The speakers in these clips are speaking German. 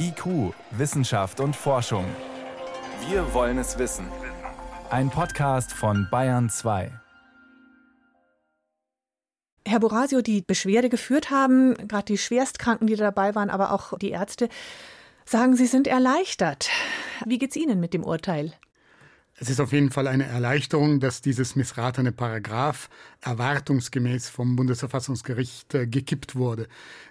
IQ, Wissenschaft und Forschung. Wir wollen es wissen. Ein Podcast von Bayern 2. Herr Borasio, die Beschwerde geführt haben, gerade die Schwerstkranken, die dabei waren, aber auch die Ärzte, sagen, sie sind erleichtert. Wie geht's Ihnen mit dem Urteil? Es ist auf jeden Fall eine Erleichterung, dass dieses missratene Paragraph erwartungsgemäß vom Bundesverfassungsgericht äh, gekippt wurde.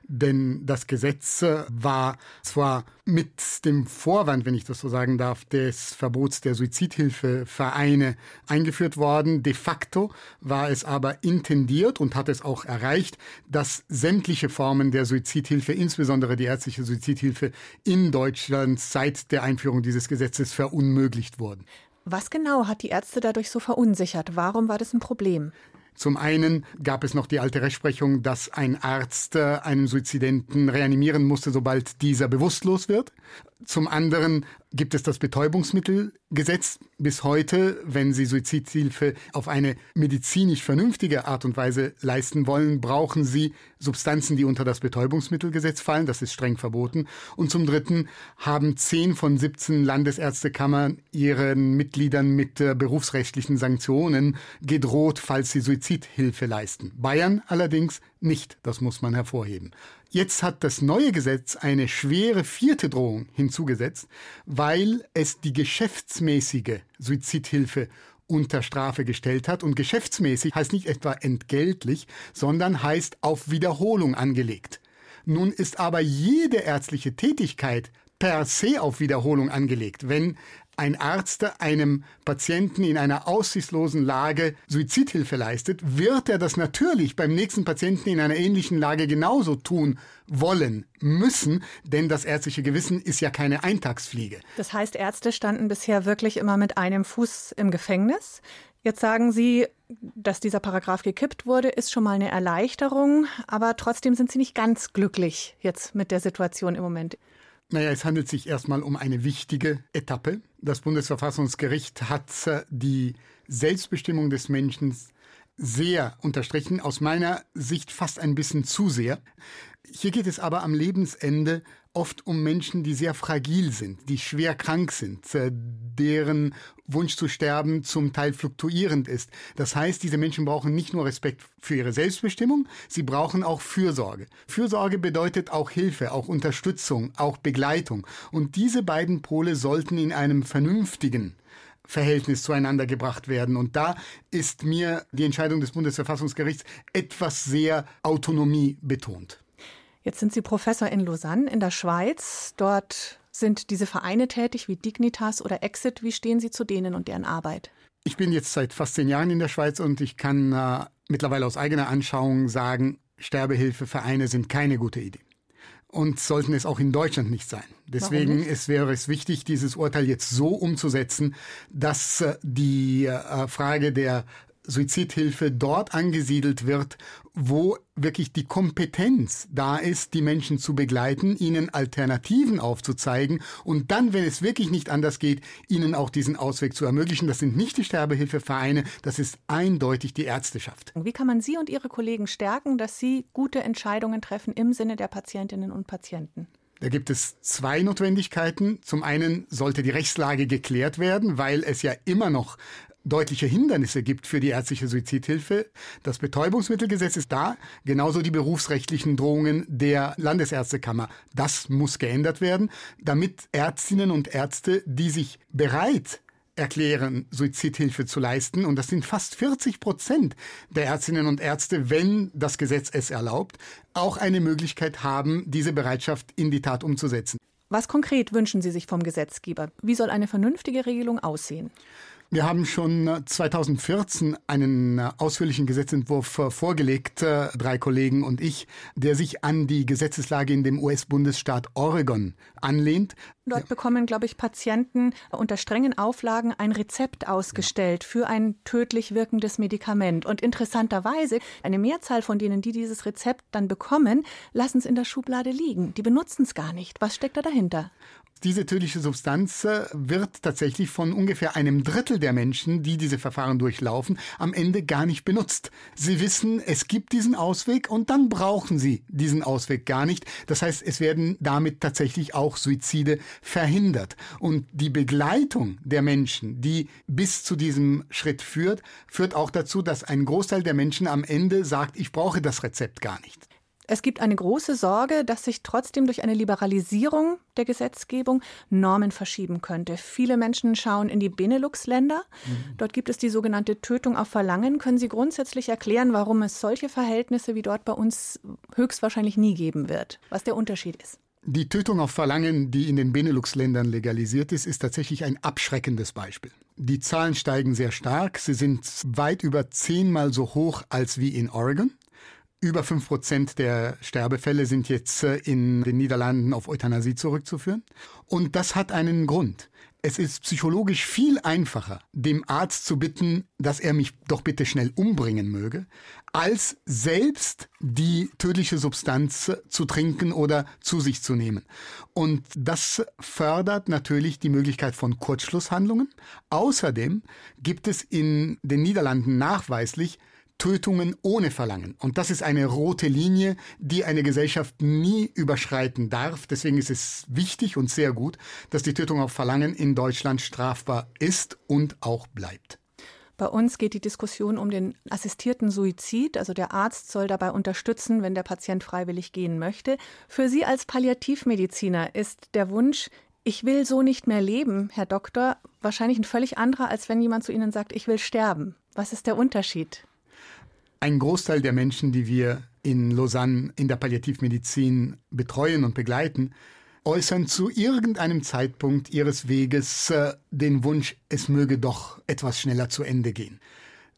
Denn das Gesetz äh, war zwar mit dem Vorwand, wenn ich das so sagen darf, des Verbots der Suizidhilfevereine eingeführt worden. De facto war es aber intendiert und hat es auch erreicht, dass sämtliche Formen der Suizidhilfe, insbesondere die ärztliche Suizidhilfe in Deutschland seit der Einführung dieses Gesetzes verunmöglicht wurden. Was genau hat die Ärzte dadurch so verunsichert? Warum war das ein Problem? Zum einen gab es noch die alte Rechtsprechung, dass ein Arzt äh, einen Suizidenten reanimieren musste, sobald dieser bewusstlos wird. Zum anderen gibt es das Betäubungsmittelgesetz. Bis heute, wenn Sie Suizidhilfe auf eine medizinisch vernünftige Art und Weise leisten wollen, brauchen Sie Substanzen, die unter das Betäubungsmittelgesetz fallen. Das ist streng verboten. Und zum Dritten haben zehn von 17 Landesärztekammern ihren Mitgliedern mit äh, berufsrechtlichen Sanktionen gedroht, falls sie Suizidhilfe leisten. Bayern allerdings nicht. Das muss man hervorheben. Jetzt hat das neue Gesetz eine schwere vierte Drohung hinzugesetzt, weil es die geschäftsmäßige Suizidhilfe unter Strafe gestellt hat. Und geschäftsmäßig heißt nicht etwa entgeltlich, sondern heißt auf Wiederholung angelegt. Nun ist aber jede ärztliche Tätigkeit per se auf Wiederholung angelegt. Wenn ein Arzt einem Patienten in einer aussichtslosen Lage Suizidhilfe leistet, wird er das natürlich beim nächsten Patienten in einer ähnlichen Lage genauso tun wollen müssen, denn das ärztliche Gewissen ist ja keine Eintagsfliege. Das heißt, Ärzte standen bisher wirklich immer mit einem Fuß im Gefängnis. Jetzt sagen Sie, dass dieser Paragraph gekippt wurde, ist schon mal eine Erleichterung, aber trotzdem sind Sie nicht ganz glücklich jetzt mit der Situation im Moment. Naja, es handelt sich erstmal um eine wichtige Etappe. Das Bundesverfassungsgericht hat äh, die Selbstbestimmung des Menschen sehr unterstrichen, aus meiner Sicht fast ein bisschen zu sehr. Hier geht es aber am Lebensende oft um Menschen, die sehr fragil sind, die schwer krank sind, äh, deren Wunsch zu sterben zum Teil fluktuierend ist. Das heißt, diese Menschen brauchen nicht nur Respekt für ihre Selbstbestimmung, sie brauchen auch Fürsorge. Fürsorge bedeutet auch Hilfe, auch Unterstützung, auch Begleitung. Und diese beiden Pole sollten in einem vernünftigen Verhältnis zueinander gebracht werden. Und da ist mir die Entscheidung des Bundesverfassungsgerichts etwas sehr Autonomie betont. Jetzt sind Sie Professor in Lausanne in der Schweiz. Dort sind diese Vereine tätig wie Dignitas oder Exit. Wie stehen Sie zu denen und deren Arbeit? Ich bin jetzt seit fast zehn Jahren in der Schweiz und ich kann äh, mittlerweile aus eigener Anschauung sagen, Sterbehilfevereine sind keine gute Idee. Und sollten es auch in Deutschland nicht sein. Deswegen nicht? Es wäre es wichtig, dieses Urteil jetzt so umzusetzen, dass äh, die äh, Frage der Suizidhilfe dort angesiedelt wird, wo wirklich die Kompetenz da ist, die Menschen zu begleiten, ihnen Alternativen aufzuzeigen und dann, wenn es wirklich nicht anders geht, ihnen auch diesen Ausweg zu ermöglichen. Das sind nicht die Sterbehilfevereine, das ist eindeutig die Ärzteschaft. Wie kann man Sie und Ihre Kollegen stärken, dass Sie gute Entscheidungen treffen im Sinne der Patientinnen und Patienten? Da gibt es zwei Notwendigkeiten. Zum einen sollte die Rechtslage geklärt werden, weil es ja immer noch deutliche Hindernisse gibt für die ärztliche Suizidhilfe. Das Betäubungsmittelgesetz ist da, genauso die berufsrechtlichen Drohungen der Landesärztekammer. Das muss geändert werden, damit Ärztinnen und Ärzte, die sich bereit erklären, Suizidhilfe zu leisten. Und das sind fast 40 Prozent der Ärztinnen und Ärzte, wenn das Gesetz es erlaubt, auch eine Möglichkeit haben, diese Bereitschaft in die Tat umzusetzen. Was konkret wünschen Sie sich vom Gesetzgeber? Wie soll eine vernünftige Regelung aussehen? Wir haben schon 2014 äh, einen äh, ausführlichen Gesetzentwurf äh, vorgelegt, drei Kollegen und ich, der sich an die Gesetzeslage in dem US-Bundesstaat Oregon anlehnt. Dort ja. bekommen, glaube ich, Patienten unter strengen Auflagen ein Rezept ausgestellt ja. für ein tödlich wirkendes Medikament. Und interessanterweise, eine Mehrzahl von denen, die dieses Rezept dann bekommen, lassen es in der Schublade liegen. Die benutzen es gar nicht. Was steckt da dahinter? Diese tödliche Substanz äh, wird tatsächlich von ungefähr einem Drittel der Menschen, die diese Verfahren durchlaufen, am Ende gar nicht benutzt. Sie wissen, es gibt diesen Ausweg und dann brauchen sie diesen Ausweg gar nicht. Das heißt, es werden damit tatsächlich auch Suizide verhindert. Und die Begleitung der Menschen, die bis zu diesem Schritt führt, führt auch dazu, dass ein Großteil der Menschen am Ende sagt, ich brauche das Rezept gar nicht. Es gibt eine große Sorge, dass sich trotzdem durch eine Liberalisierung der Gesetzgebung Normen verschieben könnte. Viele Menschen schauen in die Benelux-Länder. Mhm. Dort gibt es die sogenannte Tötung auf Verlangen. Können Sie grundsätzlich erklären, warum es solche Verhältnisse wie dort bei uns höchstwahrscheinlich nie geben wird? Was der Unterschied ist? Die Tötung auf Verlangen, die in den Benelux-Ländern legalisiert ist, ist tatsächlich ein abschreckendes Beispiel. Die Zahlen steigen sehr stark. Sie sind weit über zehnmal so hoch als wie in Oregon. Über fünf Prozent der Sterbefälle sind jetzt äh, in den Niederlanden auf Euthanasie zurückzuführen. Und das hat einen Grund. Es ist psychologisch viel einfacher, dem Arzt zu bitten, dass er mich doch bitte schnell umbringen möge, als selbst die tödliche Substanz zu trinken oder zu sich zu nehmen. Und das fördert natürlich die Möglichkeit von Kurzschlusshandlungen. Außerdem gibt es in den Niederlanden nachweislich Tötungen ohne Verlangen. Und das ist eine rote Linie, die eine Gesellschaft nie überschreiten darf. Deswegen ist es wichtig und sehr gut, dass die Tötung auf Verlangen in Deutschland strafbar ist und auch bleibt. Bei uns geht die Diskussion um den assistierten Suizid. Also der Arzt soll dabei unterstützen, wenn der Patient freiwillig gehen möchte. Für Sie als Palliativmediziner ist der Wunsch, ich will so nicht mehr leben, Herr Doktor, wahrscheinlich ein völlig anderer, als wenn jemand zu Ihnen sagt, ich will sterben. Was ist der Unterschied? Ein Großteil der Menschen, die wir in Lausanne in der Palliativmedizin betreuen und begleiten, äußern zu irgendeinem Zeitpunkt ihres Weges äh, den Wunsch, es möge doch etwas schneller zu Ende gehen.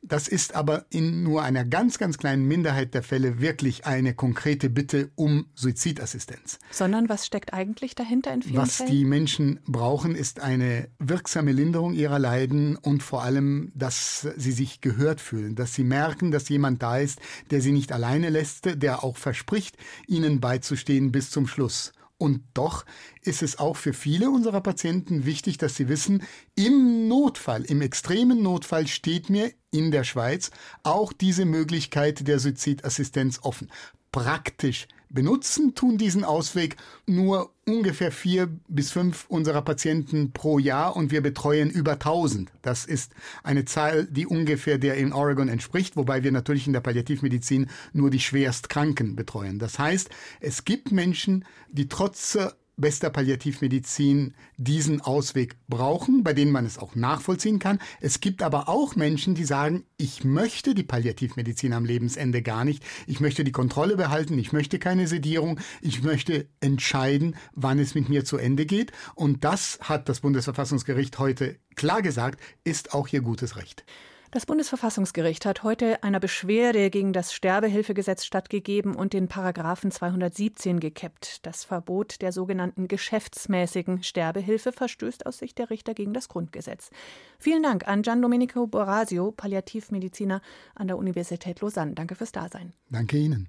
Das ist aber in nur einer ganz, ganz kleinen Minderheit der Fälle wirklich eine konkrete Bitte um Suizidassistenz. Sondern was steckt eigentlich dahinter in vielen Was Fällen? die Menschen brauchen, ist eine wirksame Linderung ihrer Leiden und vor allem, dass sie sich gehört fühlen, dass sie merken, dass jemand da ist, der sie nicht alleine lässt, der auch verspricht, ihnen beizustehen bis zum Schluss. Und doch ist es auch für viele unserer Patienten wichtig, dass sie wissen, im Notfall, im extremen Notfall steht mir in der Schweiz auch diese Möglichkeit der Suizidassistenz offen. Praktisch benutzen tun diesen Ausweg nur ungefähr vier bis fünf unserer Patienten pro Jahr und wir betreuen über 1000. Das ist eine Zahl, die ungefähr der in Oregon entspricht, wobei wir natürlich in der Palliativmedizin nur die Schwerstkranken betreuen. Das heißt, es gibt Menschen, die trotz bester Palliativmedizin diesen Ausweg brauchen, bei denen man es auch nachvollziehen kann. Es gibt aber auch Menschen, die sagen, ich möchte die Palliativmedizin am Lebensende gar nicht. Ich möchte die Kontrolle behalten. Ich möchte keine Sedierung. Ich möchte entscheiden, wann es mit mir zu Ende geht. Und das hat das Bundesverfassungsgericht heute klar gesagt, ist auch ihr gutes Recht. Das Bundesverfassungsgericht hat heute einer Beschwerde gegen das Sterbehilfegesetz stattgegeben und den Paragraphen 217 gekippt. Das Verbot der sogenannten geschäftsmäßigen Sterbehilfe verstößt aus Sicht der Richter gegen das Grundgesetz. Vielen Dank an Gian Domenico Borasio, Palliativmediziner an der Universität Lausanne. Danke fürs Dasein. Danke Ihnen.